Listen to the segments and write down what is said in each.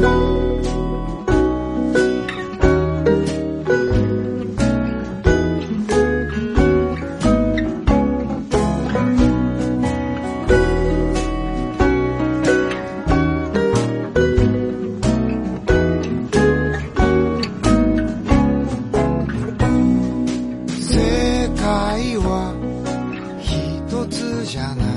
世界は一つじゃない。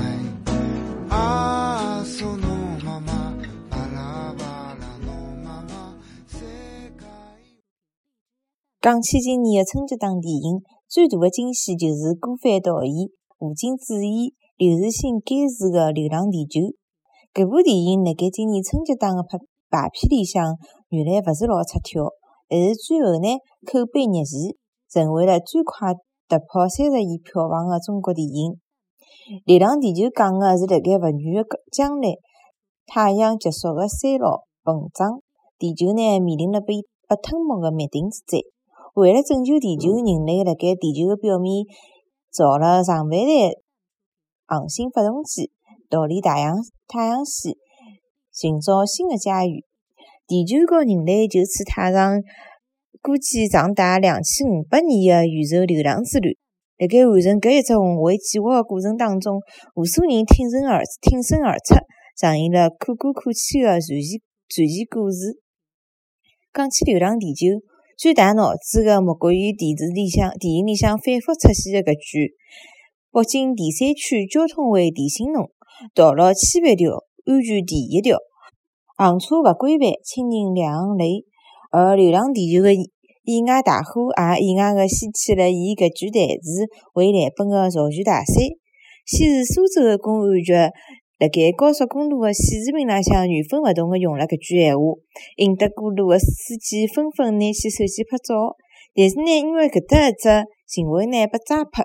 讲起今年的春节档电影，最大的惊喜就是郭帆导演、吴京主演、刘慈欣监制的《流浪地球》。搿部电影辣盖今年春节档的排排片里向，原来勿是老出挑，但是最后呢，口碑逆袭，成为了最快突破三十亿票房的中国电影。《流浪地球》讲的是辣盖勿远的将来，太阳急速的衰老膨胀，地球呢面临了被被吞没的灭顶之灾。为了拯救地球，人类辣盖地球的表面造了上万台恒星发动机，逃离太阳太阳系，寻找新的家园。地球和人类就此踏上估计长达两千五百年的宇宙流浪之旅。辣盖完成搿一只宏伟计划的过程当中，无数人挺身而挺身而出，上演了可歌可泣的传奇传奇故事。讲起《流浪地球》。最大脑子的莫过于电视里向、电影里向反复出现的搿句：“北京第三区交通委提醒侬，道路千万条，安全第一条。行车勿规范，亲人两行泪。”而《流浪地球》的意外大火也意外地掀起了以搿句台词为蓝本的造句大赛。先是苏州的公安局。辣盖高速公路的显示屏浪向原封不动的用了搿句闲话，引得过路的司机纷纷拿起手机拍照。但是呢，因为搿搭一只行为呢被抓拍。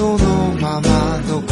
todo mamado.